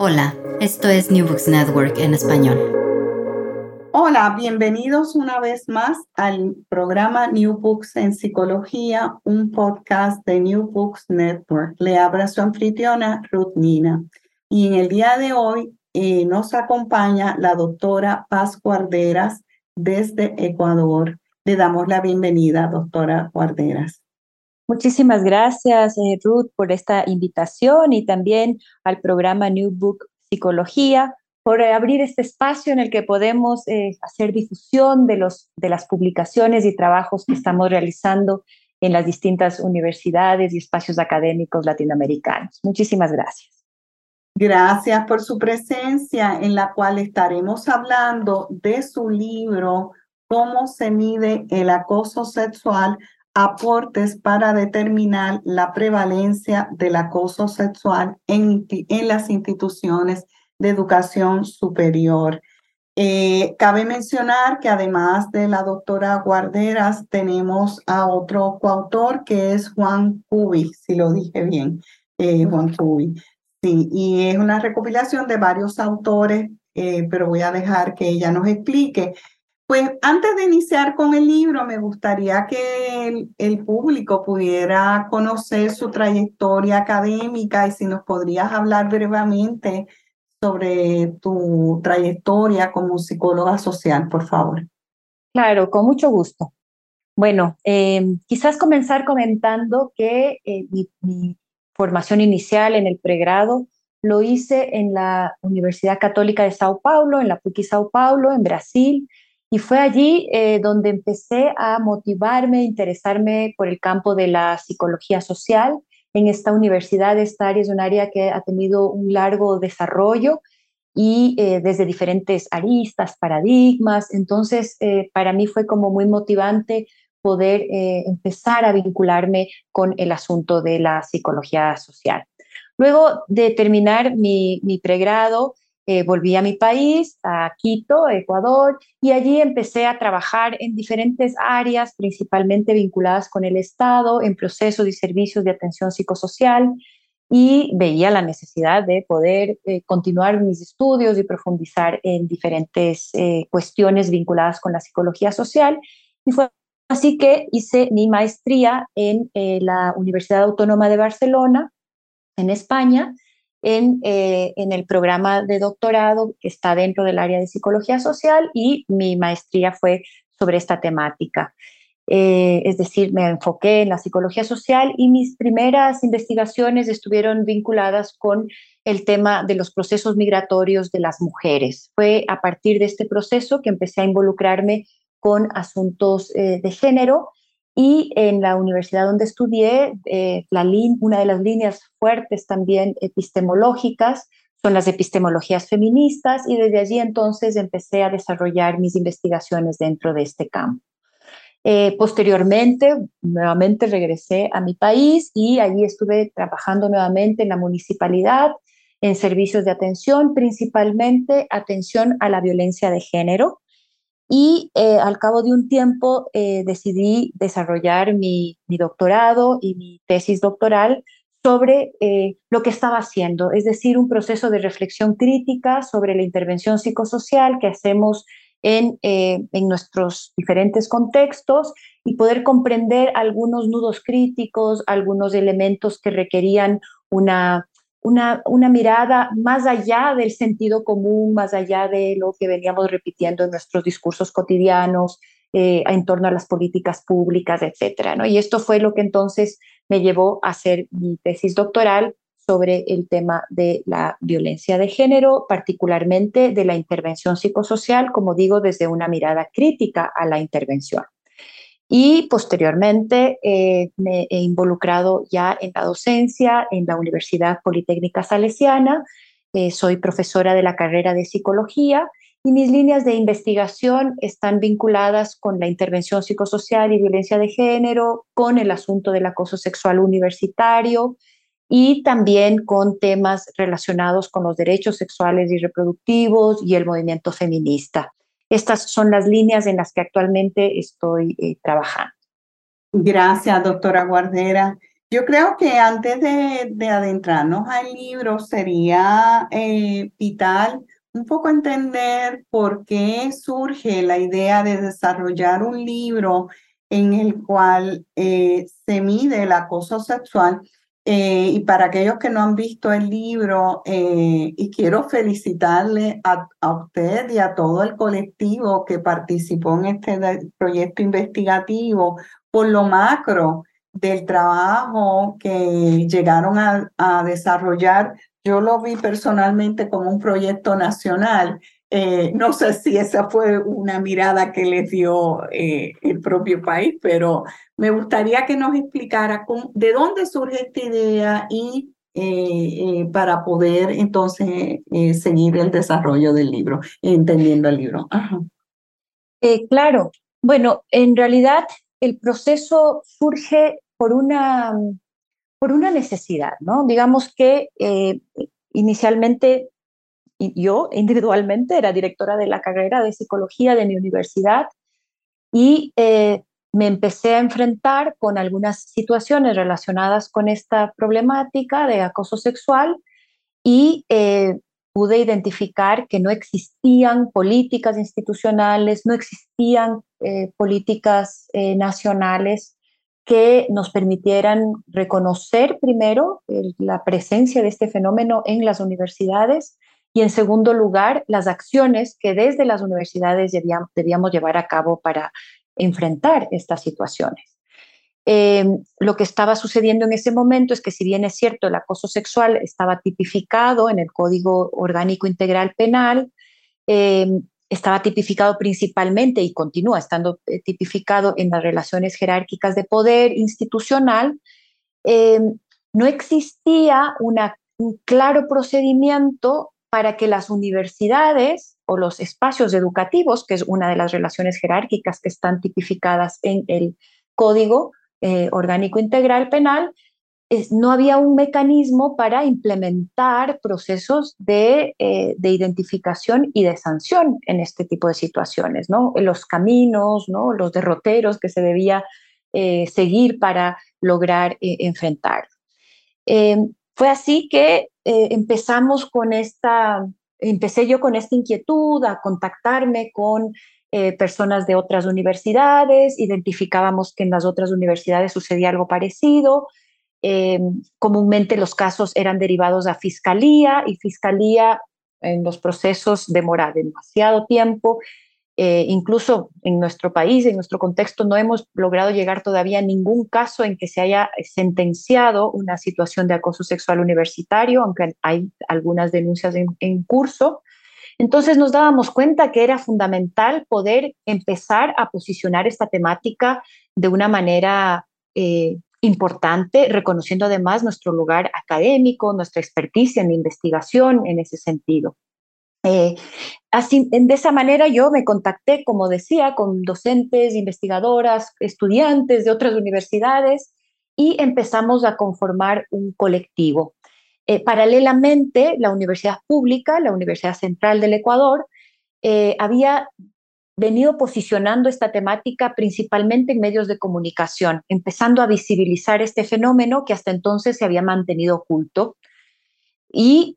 Hola, esto es New Books Network en español. Hola, bienvenidos una vez más al programa New Books en Psicología, un podcast de New Books Network. Le habla su anfitriona Ruth Nina. Y en el día de hoy eh, nos acompaña la doctora Paz Guarderas desde Ecuador. Le damos la bienvenida, doctora Guarderas. Muchísimas gracias, eh, Ruth, por esta invitación y también al programa New Book Psicología por abrir este espacio en el que podemos eh, hacer difusión de, los, de las publicaciones y trabajos que estamos realizando en las distintas universidades y espacios académicos latinoamericanos. Muchísimas gracias. Gracias por su presencia en la cual estaremos hablando de su libro, Cómo se mide el acoso sexual, aportes para determinar la prevalencia del acoso sexual en, en las instituciones de educación superior. Eh, cabe mencionar que además de la doctora Guarderas, tenemos a otro coautor que es Juan Cubi, si lo dije bien, eh, Juan Cubi. Sí, y es una recopilación de varios autores, eh, pero voy a dejar que ella nos explique. Pues antes de iniciar con el libro, me gustaría que el, público pudiera conocer su trayectoria académica y si nos podrías hablar brevemente sobre tu trayectoria como psicóloga social, por favor. Claro, con mucho gusto. Bueno, em, quizás comenzar comentando que eh, mi, formación inicial en el pregrado lo hice en la Universidad Católica de Sao Paulo, en la PUC Sao Paulo, en Brasil, y fue allí eh, donde empecé a motivarme, interesarme por el campo de la psicología social en esta universidad. Esta área es un área que ha tenido un largo desarrollo y eh, desde diferentes aristas, paradigmas. Entonces, eh, para mí fue como muy motivante poder empezar a vincularme con el asunto de la psicología social. Luego de terminar mi, mi pregrado, volví a mi país, a Quito, Ecuador, y allí empecé a trabajar en diferentes áreas, principalmente vinculadas con el Estado, en procesos y servicios de atención psicosocial, y veía la necesidad de poder eh, continuar mis estudios y profundizar en diferentes eh, cuestiones vinculadas con la psicología social. Y fue así que hice mi maestría en eh, la Universidad Autónoma de Barcelona, en España, en, en el programa de doctorado que está dentro del área de psicología social y mi maestría fue sobre esta temática. Eh, es decir, me enfoqué en la psicología social y mis primeras investigaciones estuvieron vinculadas con el tema de los procesos migratorios de las mujeres. Fue a partir de este proceso que empecé a involucrarme con asuntos eh, de género y en la universidad donde estudié, eh, una de las líneas fuertes también epistemológicas son las epistemologías feministas y desde allí entonces empecé a desarrollar mis investigaciones dentro de este campo. Eh, posteriormente, nuevamente regresé a mi país y allí estuve trabajando nuevamente en la municipalidad, en servicios de atención, principalmente atención a la violencia de género. Y eh, al cabo de un tiempo eh, decidí desarrollar mi, doctorado y mi tesis doctoral sobre lo que estaba haciendo, es decir, un proceso de reflexión crítica sobre la intervención psicosocial que hacemos en, eh, en nuestros diferentes contextos y poder comprender algunos nudos críticos, algunos elementos que requerían una una, una, mirada más allá del sentido común, más allá de lo que veníamos repitiendo en nuestros discursos cotidianos eh, en torno a las políticas públicas, etcétera. ¿no? Y esto fue lo que entonces me llevó a hacer mi tesis doctoral sobre el tema de la violencia de género, particularmente de la intervención psicosocial, como digo, desde una mirada crítica a la intervención. Y posteriormente eh, me he involucrado ya en la docencia en la Universidad Politécnica Salesiana. Eh, soy profesora de la carrera de psicología y mis líneas de investigación están vinculadas con la intervención psicosocial y violencia de género, con el asunto del acoso sexual universitario y también con temas relacionados con los derechos sexuales y reproductivos y el movimiento feminista. Estas son las líneas en las que actualmente estoy eh, trabajando. Gracias, doctora Guardera. Yo creo que antes de, adentrarnos al libro sería eh, vital un poco entender por qué surge la idea de desarrollar un libro en el cual eh, se mide el acoso sexual eh, y para aquellos que no han visto el libro, eh, y quiero felicitarle a, usted y a todo el colectivo que participó en este proyecto investigativo por lo macro del trabajo que llegaron a, a desarrollar. Yo lo vi personalmente como un proyecto nacional eh, no sé si esa fue una mirada que les dio eh, el propio país, pero me gustaría que nos explicara de dónde surge esta idea y eh, para poder entonces seguir el desarrollo del libro, entendiendo el libro. claro, bueno, en realidad el proceso surge por una, por una necesidad, ¿no? Digamos que inicialmente yo individualmente era directora de la carrera de psicología de mi universidad y eh, me empecé a enfrentar con algunas situaciones relacionadas con esta problemática de acoso sexual y eh, pude identificar que no existían políticas institucionales, no existían eh, políticas nacionales que nos permitieran reconocer primero la presencia de este fenómeno en las universidades y en segundo lugar, las acciones que desde las universidades debíamos, llevar a cabo para enfrentar estas situaciones. Eh, lo que estaba sucediendo en ese momento es que si bien es cierto el acoso sexual estaba tipificado en el Código Orgánico Integral Penal, eh, estaba tipificado principalmente y continúa estando eh, tipificado en las relaciones jerárquicas de poder institucional, no existía un claro procedimiento para que las universidades o los espacios educativos, que es una de las relaciones jerárquicas que están tipificadas en el Código eh, Orgánico Integral Penal, no había un mecanismo para implementar procesos de, eh, identificación y de sanción en este tipo de situaciones, ¿no? Los caminos, ¿no? los derroteros que se debía eh, seguir para lograr enfrentar. Fue así que eh, empezamos con esta, empecé yo con esta inquietud a contactarme con eh, personas de otras universidades, identificábamos que en las otras universidades sucedía algo parecido. Eh, comúnmente los casos eran derivados a fiscalía y fiscalía en los procesos demora demasiado tiempo eh, incluso en nuestro país, en nuestro contexto, no hemos logrado llegar todavía a ningún caso en que se haya sentenciado una situación de acoso sexual universitario, aunque hay algunas denuncias en, curso. Entonces nos dábamos cuenta que era fundamental poder empezar a posicionar esta temática de una manera eh, importante, reconociendo además nuestro lugar académico, nuestra experticia en investigación en ese sentido. Eh, así, de esa manera yo me contacté, como decía, con docentes, investigadoras, estudiantes de otras universidades y empezamos a conformar un colectivo. Eh, paralelamente, la Universidad Pública, la Universidad Central del Ecuador, eh, había venido posicionando esta temática principalmente en medios de comunicación, empezando a visibilizar este fenómeno que hasta entonces se había mantenido oculto. Y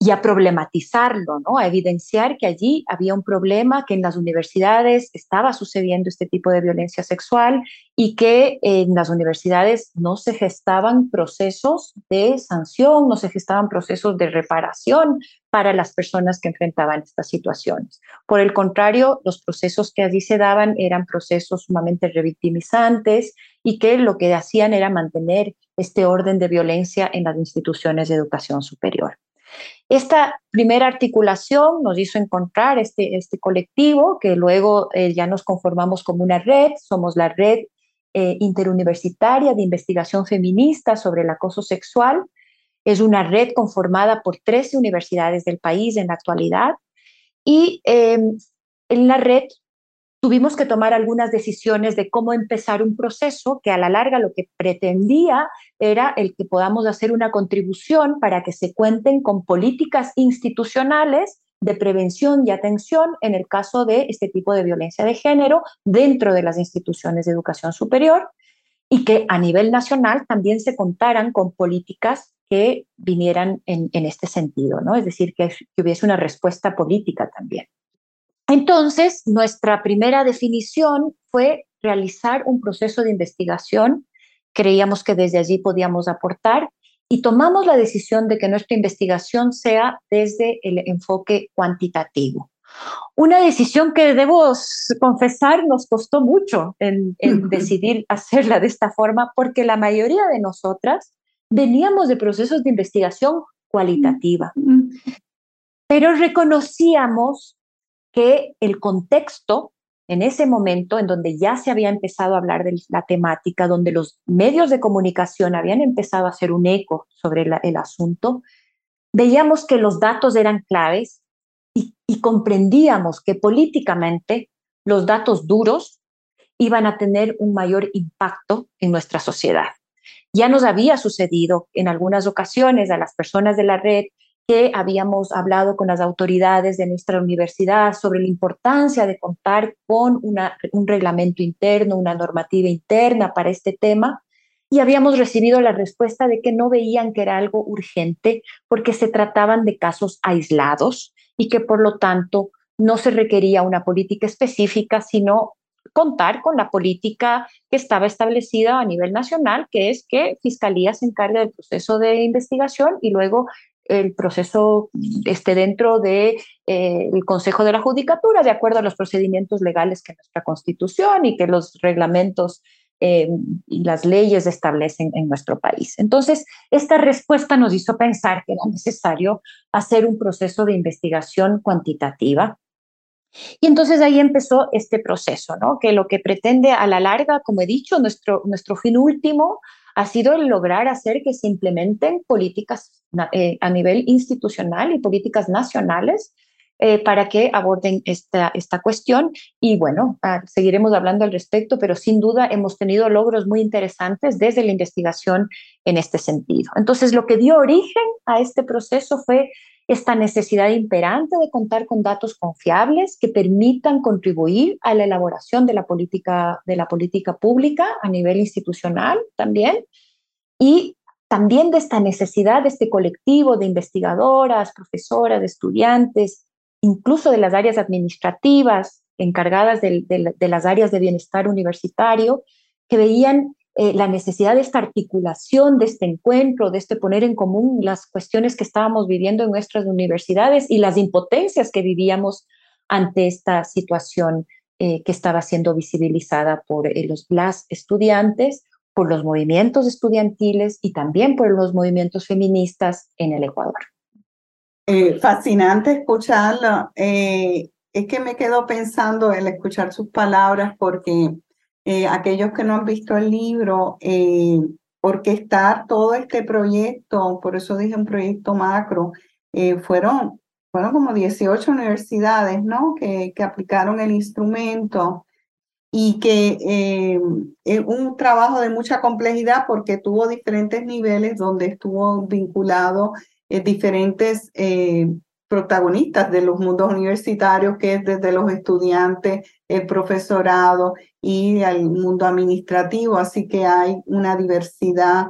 y a problematizarlo, ¿no? a evidenciar que allí había un problema, que en las universidades estaba sucediendo este tipo de violencia sexual y que en las universidades no se gestaban procesos de sanción, no se gestaban procesos de reparación para las personas que enfrentaban estas situaciones. Por el contrario, los procesos que allí se daban eran procesos sumamente revictimizantes y que lo que hacían era mantener este orden de violencia en las instituciones de educación superior. Esta primera articulación nos hizo encontrar este, este colectivo que luego eh, ya nos conformamos como una red, somos la red eh, interuniversitaria de investigación feminista sobre el acoso sexual. Es una red conformada por 13 universidades del país en la actualidad y em, en la red tuvimos que tomar algunas decisiones de cómo empezar un proceso que a la larga lo que pretendía era el que podamos hacer una contribución para que se cuenten con políticas institucionales de prevención y atención en el caso de este tipo de violencia de género dentro de las instituciones de educación superior y que a nivel nacional también se contaran con políticas que vinieran en, este sentido, ¿no? Es decir, que hubiese una respuesta política también. Entonces, nuestra primera definición fue realizar un proceso de investigación. Creíamos que desde allí podíamos aportar y tomamos la decisión de que nuestra investigación sea desde el enfoque cuantitativo. Una decisión que debo confesar nos costó mucho en, decidir hacerla de esta forma porque la mayoría de nosotras veníamos de procesos de investigación cualitativa, pero reconocíamos que el contexto en ese momento en donde ya se había empezado a hablar de la temática, donde los medios de comunicación habían empezado a hacer un eco sobre el asunto, veíamos que los datos eran claves y, y comprendíamos que políticamente los datos duros iban a tener un mayor impacto en nuestra sociedad. Ya nos había sucedido en algunas ocasiones a las personas de la red que habíamos hablado con las autoridades de nuestra universidad sobre la importancia de contar con un reglamento interno, una normativa interna para este tema, y habíamos recibido la respuesta de que no veían que era algo urgente porque se trataban de casos aislados y que por lo tanto no se requería una política específica, sino contar con la política que estaba establecida a nivel nacional, que es que Fiscalía se encargue del proceso de investigación y luego el proceso esté dentro del de, eh, Consejo de la Judicatura, de acuerdo a los procedimientos legales que nuestra Constitución y que los reglamentos eh, y las leyes establecen en nuestro país. Entonces, esta respuesta nos hizo pensar que era necesario hacer un proceso de investigación cuantitativa. Y entonces ahí empezó este proceso, ¿no? que lo que pretende a la larga, como he dicho, nuestro, nuestro fin último ha sido lograr hacer que se implementen políticas eh, a nivel institucional y políticas nacionales eh, para que aborden esta, esta cuestión. Y bueno, ah, seguiremos hablando al respecto, pero sin duda hemos tenido logros muy interesantes desde la investigación en este sentido. Entonces, lo que dio origen a este proceso fue esta necesidad imperante de contar con datos confiables que permitan contribuir a la elaboración de la política, de la política pública a nivel institucional también, y también de esta necesidad de este colectivo de investigadoras, profesoras, de estudiantes, incluso de las áreas administrativas encargadas de, las áreas de bienestar universitario, que veían eh, la necesidad de esta articulación, de este encuentro, de este poner en común las cuestiones que estábamos viviendo en nuestras universidades y las impotencias que vivíamos ante esta situación eh, que estaba siendo visibilizada por eh, los, las estudiantes, por los movimientos estudiantiles y también por los movimientos feministas en el Ecuador. fascinante escucharlo. es que me quedo pensando en escuchar sus palabras porque eh, aquellos que no han visto el libro, eh, orquestar todo este proyecto, por eso dije un proyecto macro, eh, fueron, fueron como 18 universidades ¿no? que, que aplicaron el instrumento y que eh, es un trabajo de mucha complejidad porque tuvo diferentes niveles donde estuvo vinculado diferentes protagonistas de los mundos universitarios, que es desde los estudiantes, el profesorado y el mundo administrativo. Así que hay una diversidad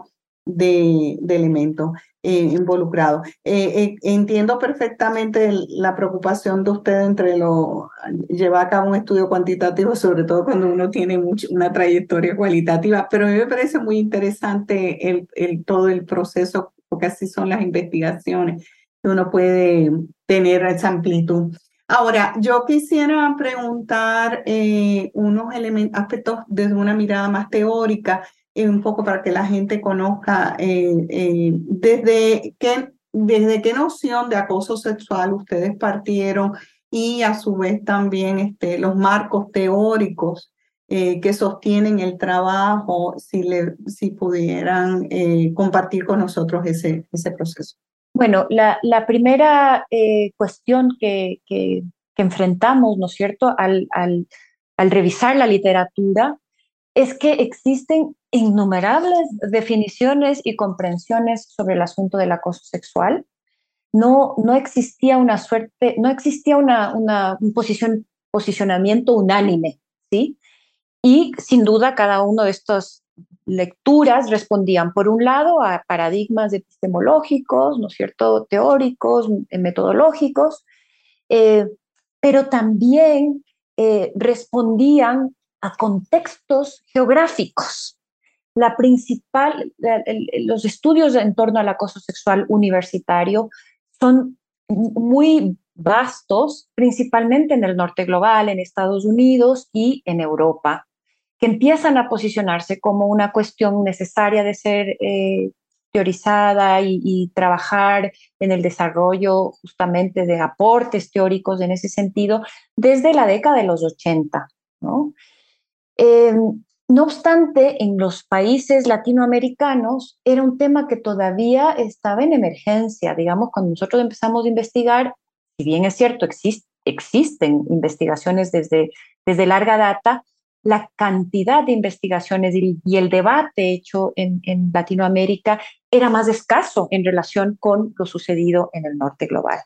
de, elementos eh, involucrados. Eh, entiendo perfectamente la preocupación de usted entre lo llevar a cabo un estudio cuantitativo, sobre todo cuando uno tiene mucho, una trayectoria cualitativa, pero a mí me parece muy interesante el, el, todo el proceso, porque así son las investigaciones, que uno puede tener esa amplitud. Ahora, yo quisiera preguntar eh, unos aspectos desde una mirada más teórica, eh, un poco para que la gente conozca eh, desde, qué, desde qué noción de acoso sexual ustedes partieron y a su vez también este, los marcos teóricos que sostienen el trabajo, si, le, si pudieran compartir con nosotros ese, ese proceso. Bueno, la, primera eh, cuestión que, que, enfrentamos, ¿no es cierto?, al, al, revisar la literatura es que existen innumerables definiciones y comprensiones sobre el asunto del acoso sexual. No, no existía una suerte, no existía una, una, un posición, posicionamiento unánime, ¿sí? Y sin duda cada uno de estos lecturas respondían, por un lado, a paradigmas epistemológicos, ¿no es cierto?, teóricos, eh, metodológicos, eh, pero también eh, respondían a contextos geográficos. La principal, los estudios en torno al acoso sexual universitario son muy vastos, principalmente en el norte global, en Estados Unidos y en Europa que empiezan a posicionarse como una cuestión necesaria de ser eh, teorizada y, trabajar en el desarrollo justamente de aportes teóricos en ese sentido desde la década de los 80. ¿no? Em, no obstante, en los países latinoamericanos era un tema que todavía estaba en emergencia. Digamos, cuando nosotros empezamos a investigar, si bien es cierto, existen investigaciones desde larga data, la cantidad de investigaciones y, el debate hecho en, Latinoamérica era más escaso en relación con lo sucedido en el norte global.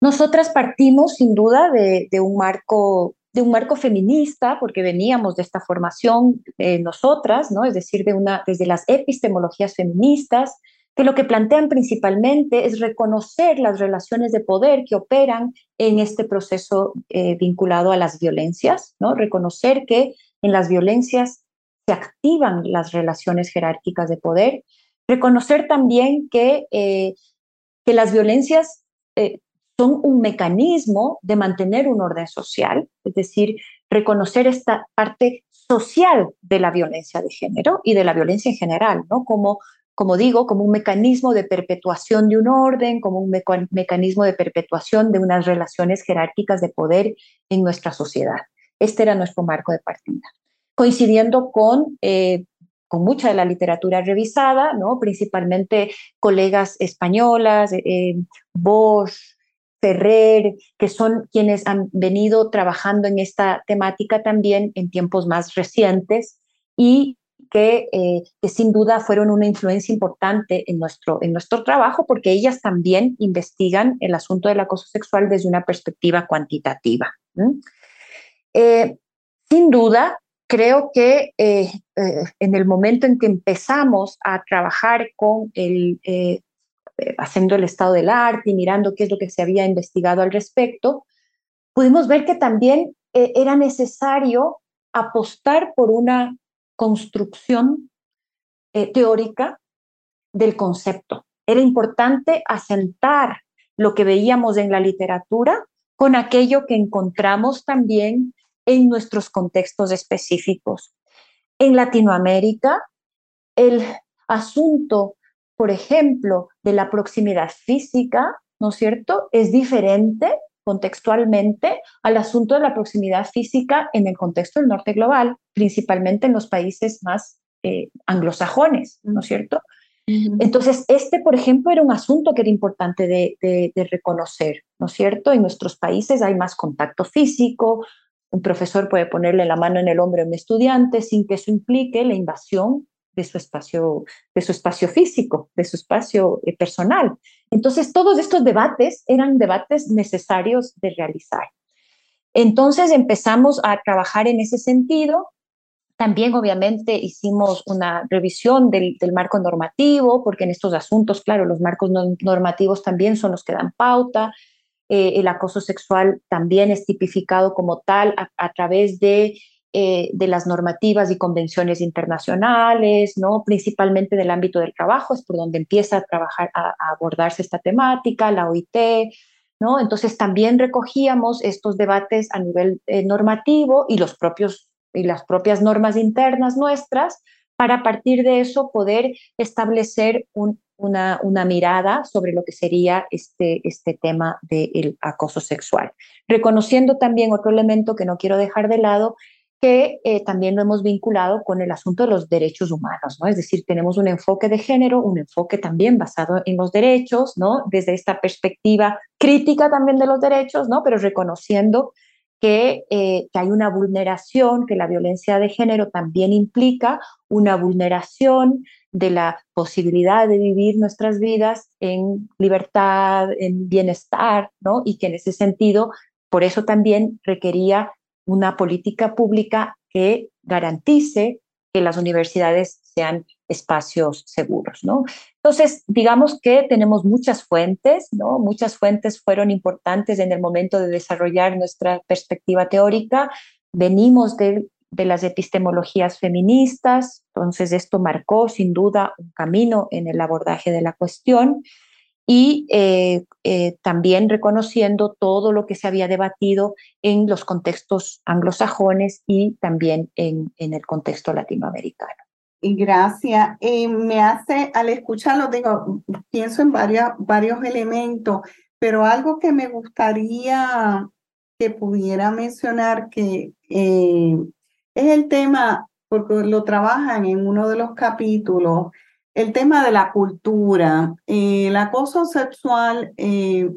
Nosotras partimos sin duda de, un marco de un marco feminista, porque veníamos de esta formación eh, nosotras, ¿no? es decir, de una, desde las epistemologías feministas, que lo que plantean principalmente es reconocer las relaciones de poder que operan en este proceso eh, vinculado a las violencias, ¿no? reconocer que en las violencias se activan las relaciones jerárquicas de poder, reconocer también que, eh, que las violencias son un mecanismo de mantener un orden social, es decir, reconocer esta parte social de la violencia de género y de la violencia en general, ¿no? Como como digo, como un mecanismo de perpetuación de un orden, como un mecanismo de perpetuación de unas relaciones jerárquicas de poder en nuestra sociedad. Este era nuestro marco de partida. Coincidiendo con, eh, con mucha de la literatura revisada, ¿no? principalmente colegas españolas, eh, Bosch, Ferrer, que son quienes han venido trabajando en esta temática también en tiempos más recientes y eh, que, sin duda fueron una influencia importante en nuestro, en nuestro trabajo porque ellas también investigan el asunto del acoso sexual desde una perspectiva cuantitativa. Eh, sin duda, creo que eh, en el momento en que empezamos a trabajar con el, haciendo el estado del arte y mirando qué es lo que se había investigado al respecto, pudimos ver que también era necesario apostar por una construcción eh, teórica del concepto. Era importante asentar lo que veíamos en la literatura con aquello que encontramos también en nuestros contextos específicos. En Latinoamérica, el asunto, por ejemplo, de la proximidad física, ¿no es cierto?, es diferente contextualmente al asunto de la proximidad física en el contexto del norte global, principalmente en los países más eh, anglosajones, ¿no es cierto? Entonces, este, por ejemplo, era un asunto que era importante de, de, reconocer, ¿no es cierto? En nuestros países hay más contacto físico, un profesor puede ponerle la mano en el hombro a un estudiante sin que eso implique la invasión de su espacio, de su espacio físico, de su espacio eh, personal. Entonces, todos estos debates eran debates necesarios de realizar. Entonces empezamos a trabajar en ese sentido, También, obviamente, hicimos una revisión del, marco normativo, porque en estos asuntos, claro, los marcos normativos también son los que dan pauta. Eh, el acoso sexual también es tipificado como tal a, través de, eh, de, las normativas y convenciones internacionales, ¿no? principalmente del ámbito del trabajo, es por donde empieza a, trabajar, a, abordarse esta temática, la OIT, ¿no? Entonces también recogíamos estos debates a nivel eh, normativo y los propios y las propias normas internas nuestras para a partir de eso poder establecer una, una, mirada sobre lo que sería este, este tema del acoso sexual. Reconociendo también otro elemento que no quiero dejar de lado, que eh, también lo hemos vinculado con el asunto de los derechos humanos, ¿no? Es decir, tenemos un enfoque de género, un enfoque también basado en los derechos, ¿no? Desde esta perspectiva crítica también de los derechos, ¿no? Pero reconociendo que, eh, que, hay una vulneración, que la violencia de género también implica una vulneración de la posibilidad de vivir nuestras vidas en libertad, en bienestar, ¿no? Y que en ese sentido, por eso también requería una política pública que garantice que las universidades sean espacios seguros, ¿no? Entonces, digamos que tenemos muchas fuentes, ¿no? Muchas fuentes fueron importantes en el momento de desarrollar nuestra perspectiva teórica. Venimos de, de las epistemologías feministas, entonces esto marcó sin duda un camino en el abordaje de la cuestión y eh, eh, también reconociendo todo lo que se había debatido en los contextos anglosajones y también en, en el contexto latinoamericano. Gracias. Eh, me hace, al escucharlo, digo, pienso en varios, varios elementos, pero algo que me gustaría que pudiera mencionar que es el tema, porque lo trabajan en uno de los capítulos, el tema de la cultura, eh, el acoso sexual, eh,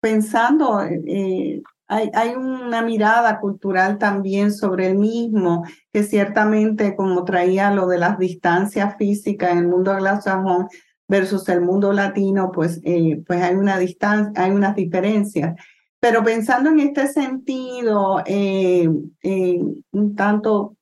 pensando, eh, hay, hay, una mirada cultural también sobre el mismo, que ciertamente como traía lo de las distancias físicas en el mundo anglosajón versus el mundo latino, pues, pues hay una distancia, hay unas diferencias. Pero pensando en este sentido, un tanto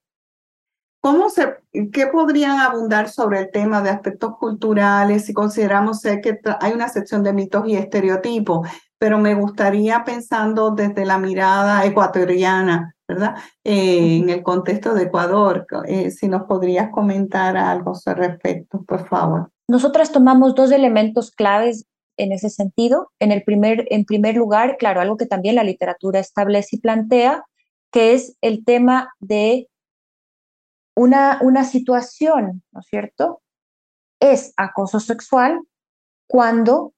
¿Cómo se, ¿Qué podrían abundar sobre el tema de aspectos culturales si consideramos que hay una sección de mitos y estereotipos? Pero me gustaría pensando desde la mirada ecuatoriana, ¿verdad? Eh, en el contexto de Ecuador, eh, si nos podrías comentar algo al respecto, por favor. Nosotras tomamos dos elementos claves en ese sentido. En, el primer, en primer lugar, claro, algo que también la literatura establece y plantea, que es el tema de una, una situación, ¿no es cierto? Es acoso sexual cuando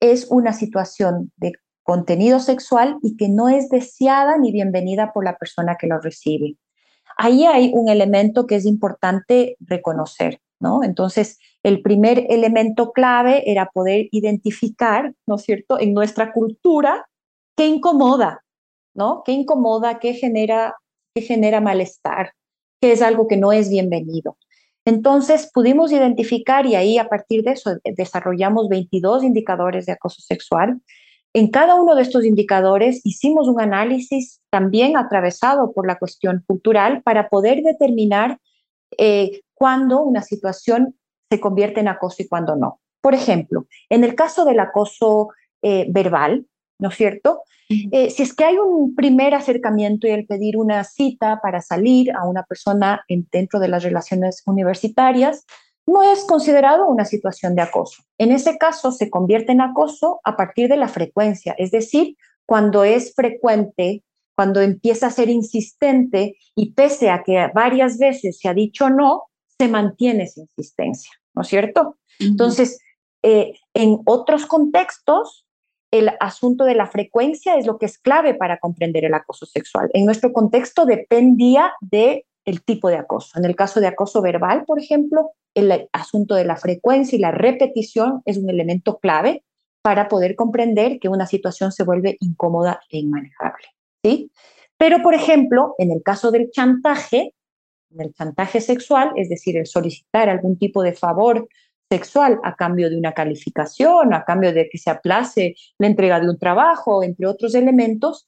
es una situación de contenido sexual y que no es deseada ni bienvenida por la persona que lo recibe. Ahí hay un elemento que es importante reconocer, ¿no? Entonces, el primer elemento clave era poder identificar, ¿no es cierto?, en nuestra cultura qué incomoda, ¿no? ¿Qué incomoda, qué genera, qué genera malestar? Que es algo que no es bienvenido. Entonces pudimos identificar y ahí a partir de eso desarrollamos 22 indicadores de acoso sexual. En cada uno de estos indicadores hicimos un análisis también atravesado por la cuestión cultural para poder determinar eh, cuándo una situación se convierte en acoso y cuándo no. Por ejemplo, en el caso del acoso eh, verbal, ¿no es cierto? Eh, si es que hay un primer acercamiento y el pedir una cita para salir a una persona dentro de las relaciones universitarias, no es considerado una situación de acoso. En ese caso se convierte en acoso a partir de la frecuencia, es decir, cuando es frecuente, cuando empieza a ser insistente y pese a que varias veces se ha dicho no, se mantiene esa insistencia, ¿no es cierto? Entonces, eh, en otros contextos, el asunto de la frecuencia es lo que es clave para comprender el acoso sexual. En nuestro contexto dependía de el tipo de acoso. En el caso de acoso verbal, por ejemplo, el asunto de la frecuencia y la repetición es un elemento clave para poder comprender que una situación se vuelve incómoda e inmanejable. ¿sí? Pero, por ejemplo, en el caso del chantaje, en el chantaje sexual, es decir, el solicitar algún tipo de favor sexual a cambio de una calificación, a cambio de que se aplace la entrega de un trabajo, entre otros elementos,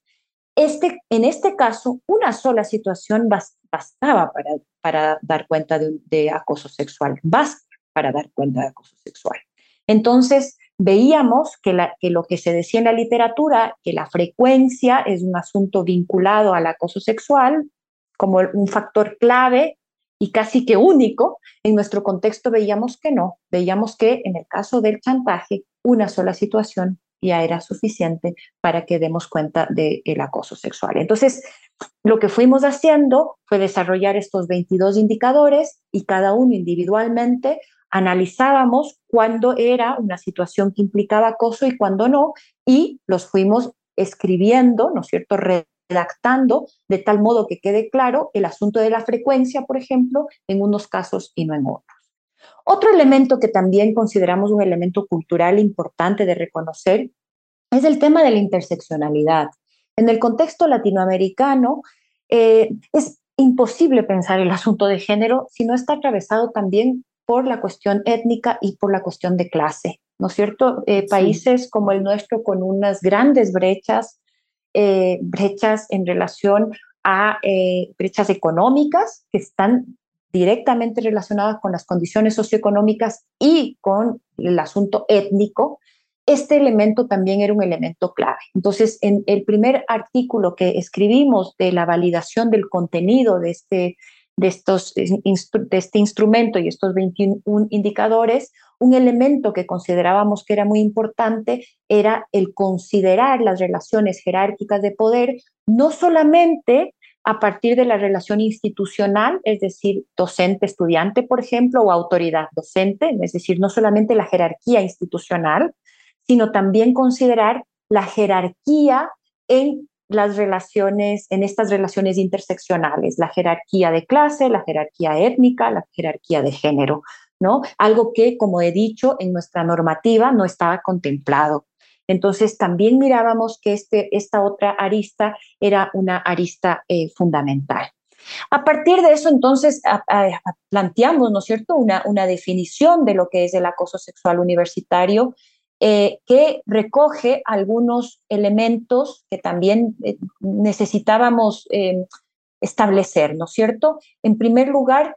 Este, en este caso, una sola situación bastaba para, para dar cuenta de, acoso sexual, basta para dar cuenta de acoso sexual. Entonces, veíamos que, la, que, lo que se decía en la literatura, que la frecuencia es un asunto vinculado al acoso sexual como un factor clave y casi que único, en nuestro contexto veíamos que no, veíamos que en el caso del chantaje, una sola situación ya era suficiente para que demos cuenta del acoso sexual. Entonces, lo que fuimos haciendo fue desarrollar estos 22 indicadores y cada uno individualmente analizábamos cuándo era una situación que implicaba acoso y cuándo no, y los fuimos escribiendo, ¿no es cierto?, redactando de tal modo que quede claro el asunto de la frecuencia, por ejemplo, en unos casos y no en otros. Otro elemento que también consideramos un elemento cultural importante de reconocer es el tema de la interseccionalidad. En el contexto latinoamericano eh, es imposible pensar el asunto de género si no está atravesado también por la cuestión étnica y por la cuestión de clase, ¿no es cierto? Eh, países como el nuestro con unas grandes brechas, eh, brechas en relación a eh, brechas económicas que están directamente relacionadas con las condiciones socioeconómicas y con el asunto étnico, este elemento también era un elemento clave. Entonces, en el primer artículo que escribimos de la validación del contenido de este de, estos, de este instrumento y estos 21 indicadores, un elemento que considerábamos que era muy importante era el considerar las relaciones jerárquicas de poder, no solamente a partir de la relación institucional, es decir, docente-estudiante, por ejemplo, o autoridad-docente, es decir, no solamente la jerarquía institucional, sino también considerar la jerarquía en las relaciones, en estas relaciones interseccionales, la jerarquía de clase, la jerarquía étnica, la jerarquía de género, ¿no? Algo que, como he dicho, en nuestra normativa no estaba contemplado. Entonces, también mirábamos que este, esta otra arista era una arista eh, fundamental. A partir de eso, entonces, planteamos, ¿no es cierto?, una, una definición de lo que es el acoso sexual universitario eh, que recoge algunos elementos que también eh, necesitábamos establecer, ¿no es cierto? En primer lugar,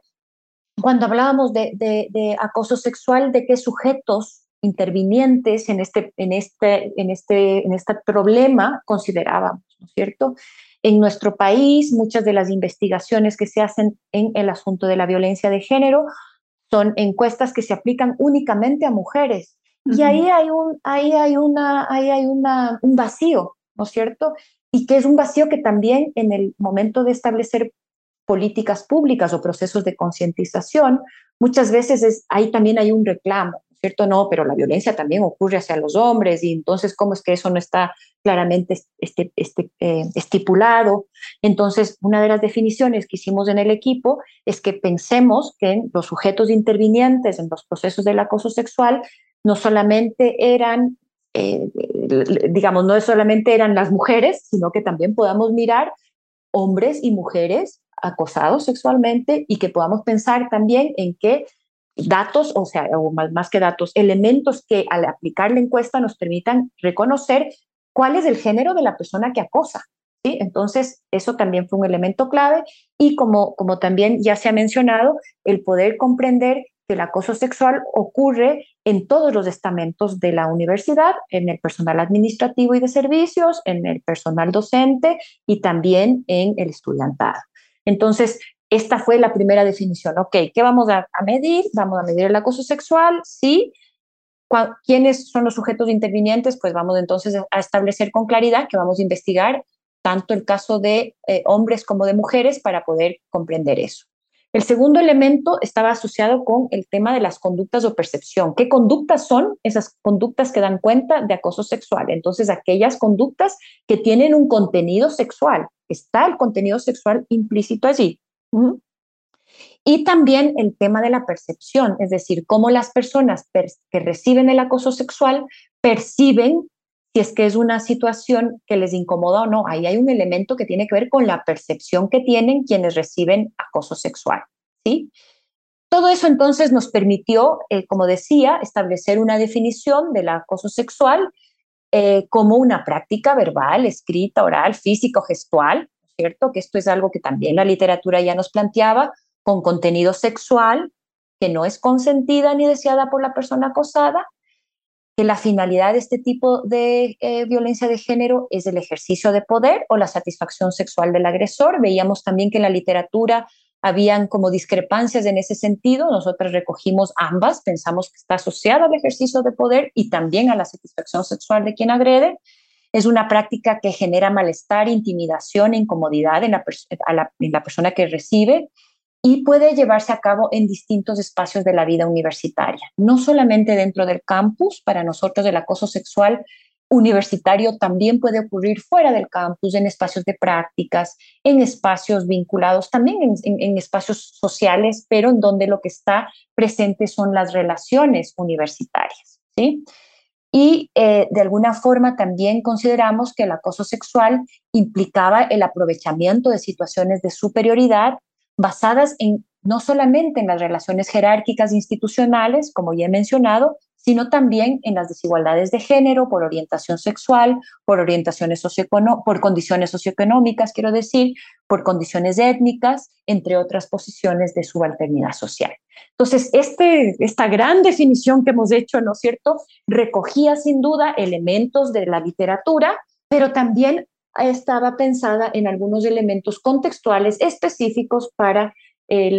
cuando hablábamos de, acoso sexual, de qué sujetos intervinientes en este, en este, en este, en este problema considerábamos, ¿no es cierto? En nuestro país, muchas de las investigaciones que se hacen en el asunto de la violencia de género son encuestas que se aplican únicamente a mujeres y ahí hay, un, ahí hay, una, ahí hay una, un vacío, ¿no es cierto? Y que es un vacío que también en el momento de establecer políticas públicas o procesos de concientización, muchas veces es, ahí también hay un reclamo, ¿cierto? No, pero la violencia también ocurre hacia los hombres y entonces, ¿cómo es que eso no está claramente este, este, eh, estipulado? Entonces, una de las definiciones que hicimos en el equipo es que pensemos que los sujetos intervinientes en los procesos del acoso sexual no solamente eran, eh, digamos, no solamente eran las mujeres, sino que también podamos mirar hombres y mujeres acosados sexualmente y que podamos pensar también en qué datos, o sea, o más, que datos, elementos que al aplicar la encuesta nos permitan reconocer cuál es el género de la persona que acosa. ¿sí? Entonces, eso también fue un elemento clave y como, como también ya se ha mencionado, el poder comprender el acoso sexual ocurre en todos los estamentos de la universidad, en el personal administrativo y de servicios, en el personal docente y también en el estudiantado. Entonces, esta fue la primera definición. Ok, ¿qué vamos a, medir? Vamos a medir el acoso sexual, sí. ¿Quiénes son los sujetos intervinientes? Pues vamos entonces a establecer con claridad que vamos a investigar tanto el caso de eh, hombres como de mujeres para poder comprender eso. El segundo elemento estaba asociado con el tema de las conductas o percepción. ¿Qué conductas son esas conductas que dan cuenta de acoso sexual? Entonces, aquellas conductas que tienen un contenido sexual. Está el contenido sexual implícito allí. Y también el tema de la percepción, es decir, cómo las personas que reciben el acoso sexual perciben si es que es una situación que les incomoda o no. Ahí hay un elemento que tiene que ver con la percepción que tienen quienes reciben acoso sexual. ¿sí? Todo eso entonces nos permitió, eh, como decía, establecer una definición del acoso sexual eh, como una práctica verbal, escrita, oral, físico, gestual, ¿cierto? Que esto es algo que también la literatura ya nos planteaba, con contenido sexual, que no es consentida ni deseada por la persona acosada, que la finalidad de este tipo de eh, violencia de género es el ejercicio de poder o la satisfacción sexual del agresor. Veíamos también que en la literatura habían como discrepancias en ese sentido. Nosotros recogimos ambas, pensamos que está asociada al ejercicio de poder y también a la satisfacción sexual de quien agrede. Es una práctica que genera malestar, intimidación, incomodidad en la, en la persona que recibe y puede llevarse a cabo en distintos espacios de la vida universitaria, no solamente dentro del campus, para nosotros el acoso sexual universitario también puede ocurrir fuera del campus, en espacios de prácticas, en espacios vinculados, también en, espacios sociales, pero en donde lo que está presente son las relaciones universitarias. Y eh, de alguna forma también consideramos que el acoso sexual implicaba el aprovechamiento de situaciones de superioridad basadas en no solamente en las relaciones jerárquicas institucionales, como ya he mencionado, sino también en las desigualdades de género por orientación sexual, por orientaciones por condiciones socioeconómicas, quiero decir, por condiciones étnicas, entre otras posiciones de subalternidad social. Entonces, este, esta gran definición que hemos hecho, ¿no es cierto?, recogía sin duda elementos de la literatura, pero también estaba pensada en algunos elementos contextuales específicos para eh,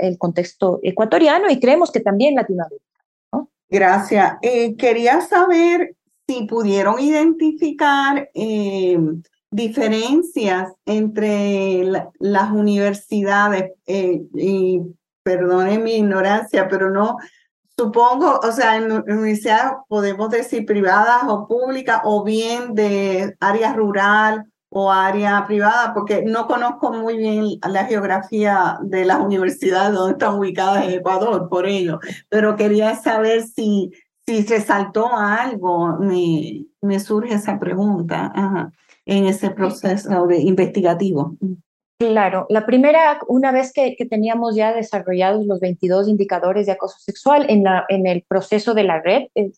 el contexto ecuatoriano y creemos que también Latinoamérica. Gracias. Eh, quería saber si pudieron identificar eh, diferencias entre las universidades, eh, y perdone mi ignorancia, pero no, supongo, o sea, en universidades podemos decir privadas o públicas o bien de área rural o área privada, porque no conozco muy bien la geografía de las universidades donde están ubicadas en Ecuador, por ello, pero quería saber si, si resaltó algo, me, me surge esa pregunta en ese proceso de investigativo. Claro, la primera, una vez que, teníamos ya desarrollados los 22 indicadores de acoso sexual, en, la, en el proceso de la red eh,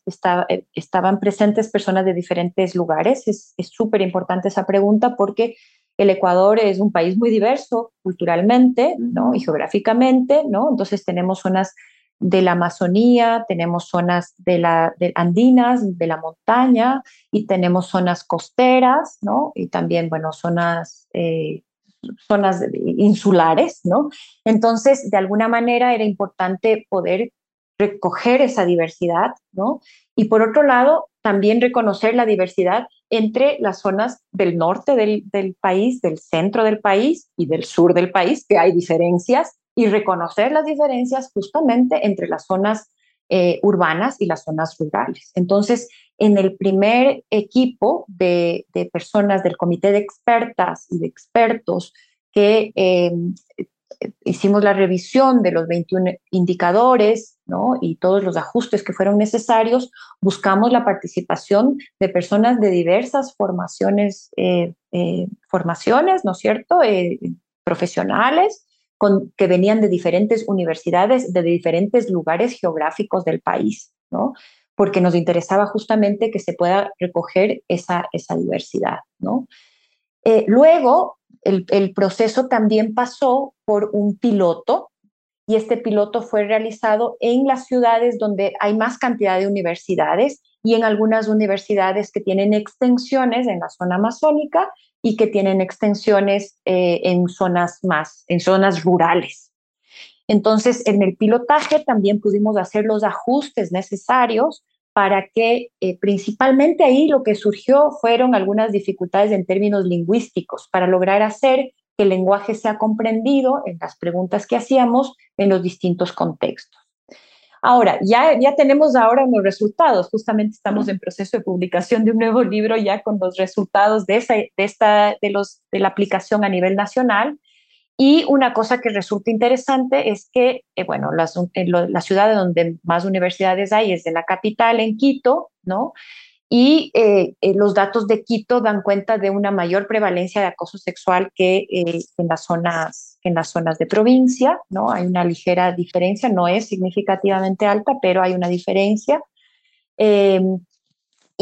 eh, estaban presentes personas de diferentes lugares. Es súper importante esa pregunta porque el Ecuador es un país muy diverso culturalmente ¿no? y geográficamente, ¿no? Entonces tenemos zonas de la Amazonía, tenemos zonas de la de andinas, de la montaña y tenemos zonas costeras, ¿no? Y también, bueno, zonas eh, zonas insulares, ¿no? Entonces, de alguna manera era importante poder recoger esa diversidad, ¿no? Y por otro lado, también reconocer la diversidad entre las zonas del norte del, del, país, del centro del país y del sur del país, que hay diferencias, y reconocer las diferencias justamente entre las zonas eh, urbanas y las zonas rurales. Entonces, en el primer equipo de, personas del comité de expertas y de expertos que em, hicimos la revisión de los 21 indicadores ¿no? y todos los ajustes que fueron necesarios, buscamos la participación de personas de diversas formaciones, eh, eh, formaciones ¿no es cierto?, eh, profesionales, con, que venían de diferentes universidades, de diferentes lugares geográficos del país, ¿no? Porque nos interesaba justamente que se pueda recoger esa, esa diversidad. ¿no? Eh, luego, el, el, proceso también pasó por un piloto y este piloto fue realizado en las ciudades donde hay más cantidad de universidades y en algunas universidades que tienen extensiones en la zona amazónica y que tienen extensiones eh, en zonas más, en zonas rurales. Entonces, en el pilotaje también pudimos hacer los ajustes necesarios para que eh, principalmente ahí lo que surgió fueron algunas dificultades en términos lingüísticos para lograr hacer que el lenguaje sea comprendido en las preguntas que hacíamos en los distintos contextos. Ahora, ya, ya tenemos ahora los resultados. Justamente estamos en proceso de publicación de un nuevo libro ya con los resultados de, esa, de, esta, de, los, de la aplicación a nivel nacional. Y una cosa que resulta interesante es que, eh, bueno, la ciudad donde más universidades hay es de la capital, en Quito, ¿no? Y eh, eh, los datos de Quito dan cuenta de una mayor prevalencia de acoso sexual que en, las zonas, en las zonas de provincia, ¿no? Hay una ligera diferencia, no es significativamente alta, pero hay una diferencia.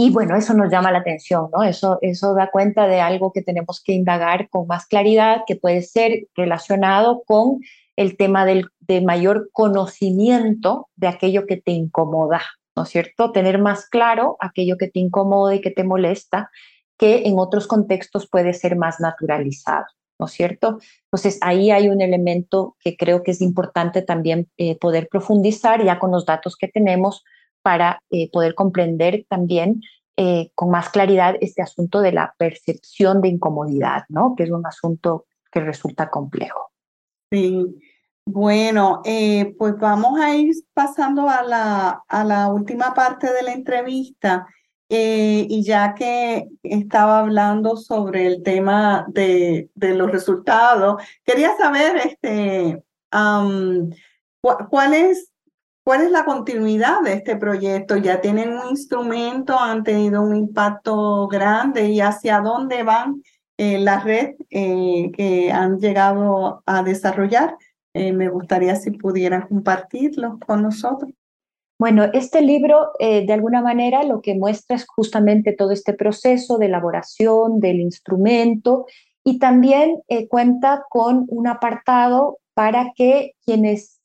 Y bueno, eso nos llama la atención, ¿no? Eso, eso da cuenta de algo que tenemos que indagar con más claridad, que puede ser relacionado con el tema del, de mayor conocimiento de aquello que te incomoda, ¿no es cierto? Tener más claro aquello que te incomoda y que te molesta, que en otros contextos puede ser más naturalizado, ¿no es cierto? Entonces ahí hay un elemento que creo que es importante también eh, poder profundizar ya con los datos que tenemos para eh, poder comprender también eh, con más claridad este asunto de la percepción de incomodidad, ¿no? Que es un asunto que resulta complejo. Sí, bueno, eh, pues vamos a ir pasando a la, a la última parte de la entrevista. y ya que estaba hablando sobre el tema de, de los resultados, quería saber este, cuál es ¿Cuál es la continuidad de este proyecto? ¿Ya tienen un instrumento? ¿Han tenido un impacto grande? ¿Y hacia dónde van eh, la red eh, que han llegado a desarrollar? Eh, me gustaría si pudieran compartirlo con nosotros. Bueno, este libro de alguna manera lo que muestra es justamente todo este proceso de elaboración del instrumento y también cuenta con un apartado para que quienes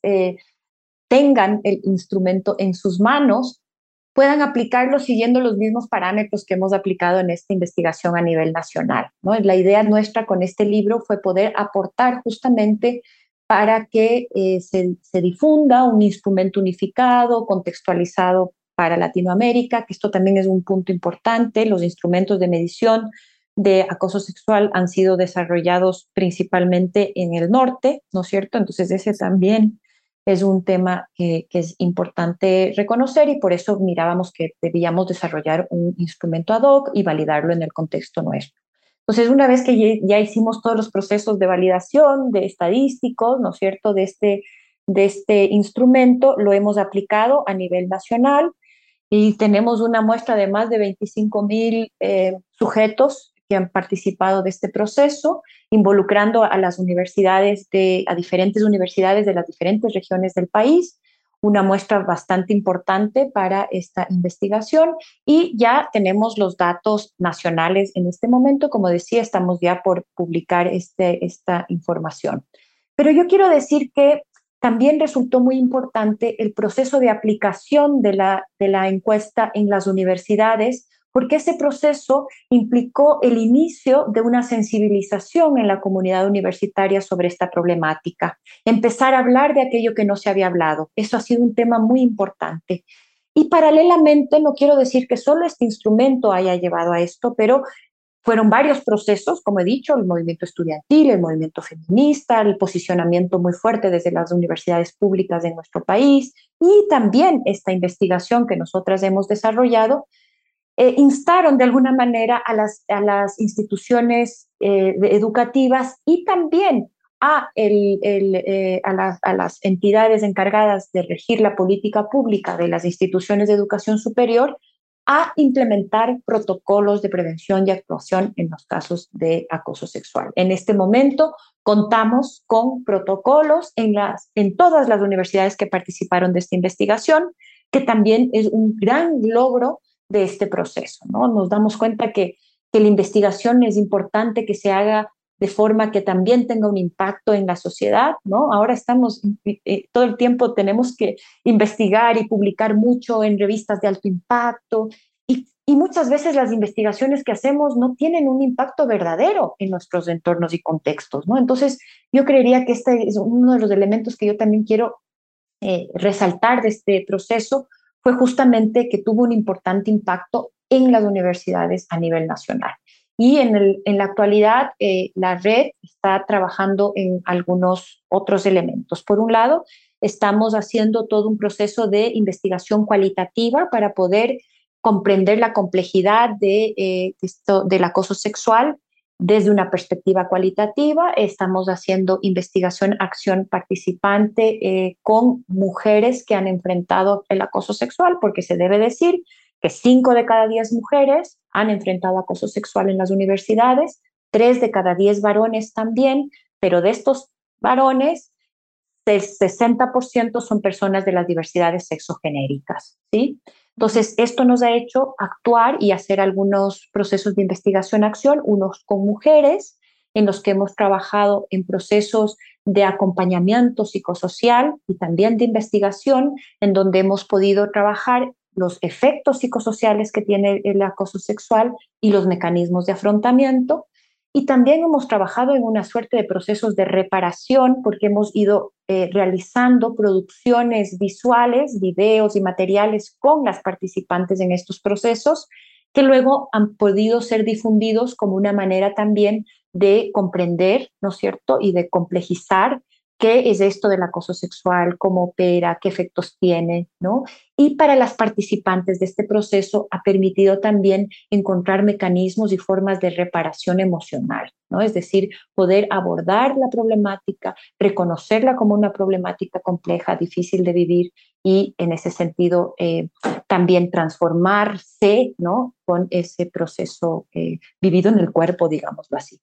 tengan el instrumento en sus manos, puedan aplicarlo siguiendo los mismos parámetros que hemos aplicado en esta investigación a nivel nacional. ¿no? La idea nuestra con este libro fue poder aportar justamente para que eh, se, se, difunda un instrumento unificado, contextualizado para Latinoamérica, que esto también es un punto importante. Los instrumentos de medición de acoso sexual han sido desarrollados principalmente en el norte, ¿no es cierto? Entonces ese también es un tema que, es importante reconocer y por eso mirábamos que debíamos desarrollar un instrumento ad hoc y validarlo en el contexto nuestro. Entonces, una vez que ya hicimos todos los procesos de validación, de estadísticos, ¿no es cierto?, de este, de este instrumento, lo hemos aplicado a nivel nacional y tenemos una muestra de más de 25 mil eh, sujetos que han participado de este proceso, involucrando a las universidades, de, a diferentes universidades de las diferentes regiones del país, una muestra bastante importante para esta investigación y ya tenemos los datos nacionales en este momento. Como decía, estamos ya por publicar este, esta información. Pero yo quiero decir que también resultó muy importante el proceso de aplicación de la, de la encuesta en las universidades, porque ese proceso implicó el inicio de una sensibilización en la comunidad universitaria sobre esta problemática, empezar a hablar de aquello que no se había hablado. Eso ha sido un tema muy importante. Y paralelamente, no quiero decir que solo este instrumento haya llevado a esto, pero fueron varios procesos, como he dicho, el movimiento estudiantil, el movimiento feminista, el posicionamiento muy fuerte desde las universidades públicas de nuestro país y también esta investigación que nosotras hemos desarrollado eh, instaron de alguna manera a las, a las instituciones eh, educativas y también a, el, eh, a, las, a, las, entidades encargadas de regir la política pública de las instituciones de educación superior a implementar protocolos de prevención y actuación en los casos de acoso sexual. En este momento contamos con protocolos en, las, en todas las universidades que participaron de esta investigación, que también es un gran logro de este proceso. ¿no? Nos damos cuenta que, que la investigación es importante que se haga de forma que también tenga un impacto en la sociedad, ¿no? Ahora estamos, eh, todo el tiempo tenemos que investigar y publicar mucho en revistas de alto impacto y, y, muchas veces las investigaciones que hacemos no tienen un impacto verdadero en nuestros entornos y contextos, ¿no? Entonces, yo creería que este es uno de los elementos que yo también quiero eh, resaltar de este proceso, fue justamente que tuvo un importante impacto en las universidades a nivel nacional. Y en, el, en la actualidad, eh, la red está trabajando en algunos otros elementos. Por un lado, estamos haciendo todo un proceso de investigación cualitativa para poder comprender la complejidad de, eh, del acoso sexual desde una perspectiva cualitativa. Estamos haciendo investigación, acción participante eh, con mujeres que han enfrentado el acoso sexual, porque se debe decir que cinco de cada diez mujeres han enfrentado acoso sexual en las universidades, tres de cada diez varones también, pero de estos varones, el 60% son personas de las diversidades sexogenéricas, ¿sí? Entonces, esto nos ha hecho actuar y hacer algunos procesos de investigación-acción, unos con mujeres, en los que hemos trabajado en procesos de acompañamiento psicosocial y también de investigación, en donde hemos podido trabajar los efectos psicosociales que tiene el acoso sexual y los mecanismos de afrontamiento. Y también hemos trabajado en una suerte de procesos de reparación porque hemos ido eh, realizando producciones visuales, videos y materiales con las participantes en estos procesos que luego han podido ser difundidos como una manera también de comprender, ¿no es cierto?, y de complejizar qué es esto del acoso sexual, cómo opera, qué efectos tiene, ¿no? Y para las participantes de este proceso ha permitido también encontrar mecanismos y formas de reparación emocional, ¿no? Es decir, poder abordar la problemática, reconocerla como una problemática compleja, difícil de vivir y en ese sentido eh, también transformarse, ¿no? Con ese proceso eh, vivido en el cuerpo, digámoslo así.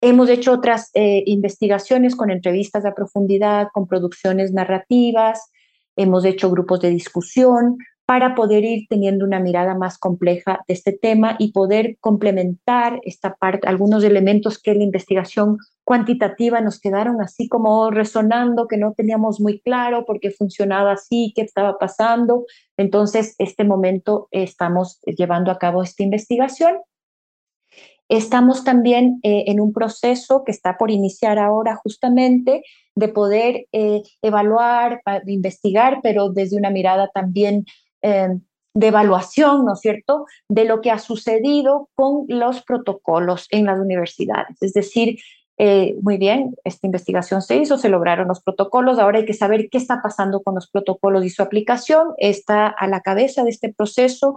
Hemos hecho otras eh, investigaciones con entrevistas a profundidad, con producciones narrativas, hemos hecho grupos de discusión para poder ir teniendo una mirada más compleja de este tema y poder complementar esta parte, algunos elementos que la investigación cuantitativa nos quedaron así como resonando, que no teníamos muy claro por qué funcionaba así, qué estaba pasando. Entonces, este momento estamos llevando a cabo esta investigación Estamos también eh, en un proceso que está por iniciar ahora justamente de poder eh, evaluar, investigar, pero desde una mirada también em, de evaluación, ¿no es cierto?, de lo que ha sucedido con los protocolos en las universidades. Es decir, eh, muy bien, esta investigación se hizo, se lograron los protocolos, ahora hay que saber qué está pasando con los protocolos y su aplicación. Está a la cabeza de este proceso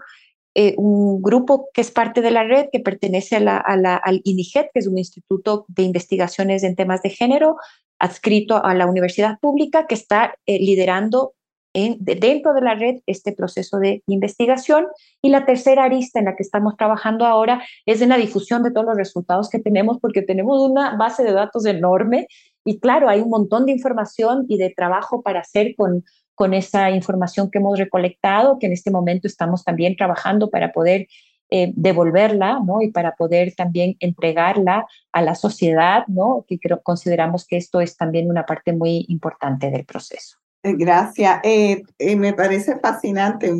eh, un grupo que es parte de la red, que pertenece al INIGET, que es un instituto de investigaciones en temas de género, adscrito a la universidad pública, que está eh, liderando en, dentro de la red este proceso de investigación. Y la tercera arista en la que estamos trabajando ahora es en la difusión de todos los resultados que tenemos, porque tenemos una base de datos enorme y claro, hay un montón de información y de trabajo para hacer con, con esa información que hemos recolectado, que en este momento estamos también trabajando para poder eh, devolverla, ¿no? Y para poder también entregarla a la sociedad, ¿no? Que creo, consideramos que esto es también una parte muy importante del proceso. Eh, gracias. Eh, me parece fascinante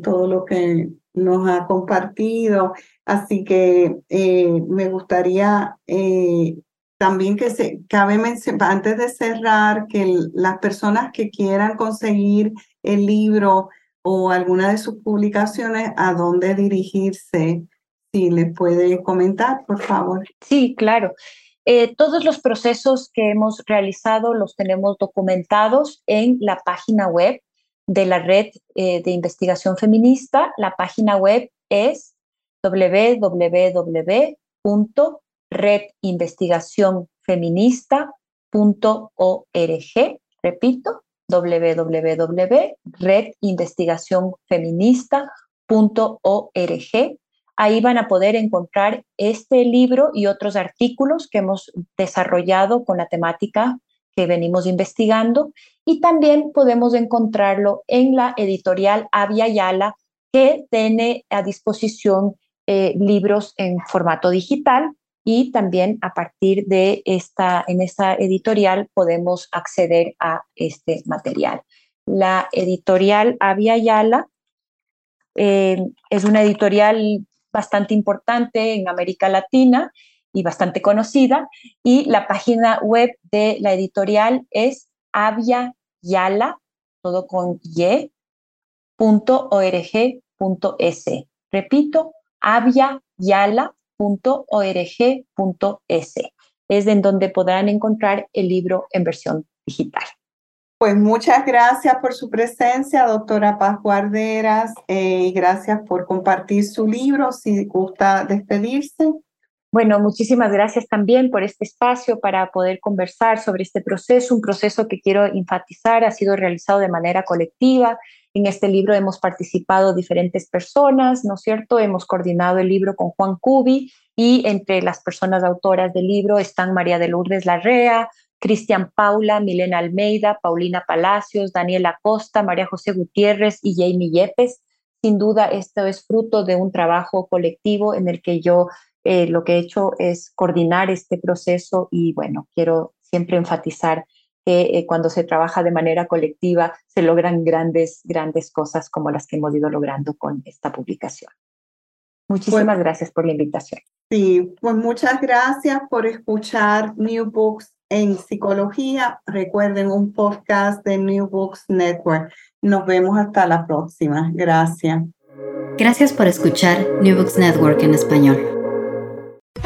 todo lo que nos ha compartido, así que me gustaría también que se cabe mencionar, antes de cerrar, que las personas que quieran conseguir el libro o alguna de sus publicaciones, a dónde dirigirse, si les puede comentar, por favor. Sí, claro. Eh, todos los procesos que hemos realizado los tenemos documentados en la página web de la red eh, de investigación feminista. La página web es www redinvestigacionfeminista.org. Repito, www.redinvestigacionfeminista.org. Ahí van a poder encontrar este libro y otros artículos que hemos desarrollado con la temática que venimos investigando y también podemos encontrarlo en la editorial Avia Yala que tiene a disposición eh, libros en formato digital y también a partir de esta, en esta editorial podemos acceder a este material. La editorial Avia Yala eh, es una editorial bastante importante en América Latina y bastante conocida y la página web de la editorial es aviayala, todo con y, Repito, aviayala .org.es. Es en donde podrán encontrar el libro en versión digital. Pues muchas gracias por su presencia, doctora Paz Guarderas, eh, y gracias por compartir su libro. Si gusta despedirse. Bueno, muchísimas gracias también por este espacio para poder conversar sobre este proceso, un proceso que quiero enfatizar ha sido realizado de manera colectiva. En este libro hemos participado diferentes personas, ¿no es cierto? Hemos coordinado el libro con Juan Cubi y entre las personas autoras del libro están María de Lourdes Larrea, Cristian Paula, Milena Almeida, Paulina Palacios, Daniela Costa, María José Gutiérrez y Jamie Yepes. sin duda esto es fruto de un trabajo colectivo en el que yo eh, lo que he hecho es coordinar este proceso y bueno, quiero siempre enfatizar que eh, cuando se trabaja de manera colectiva se logran grandes, grandes cosas como las que hemos ido logrando con esta publicación. Muchísimas gracias por la invitación. Sí, pues muchas gracias por escuchar New Books en Psicología. Recuerden un podcast de New Books Network. Nos vemos hasta la próxima. Gracias. Gracias por escuchar New Books Network en español.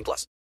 18 plus.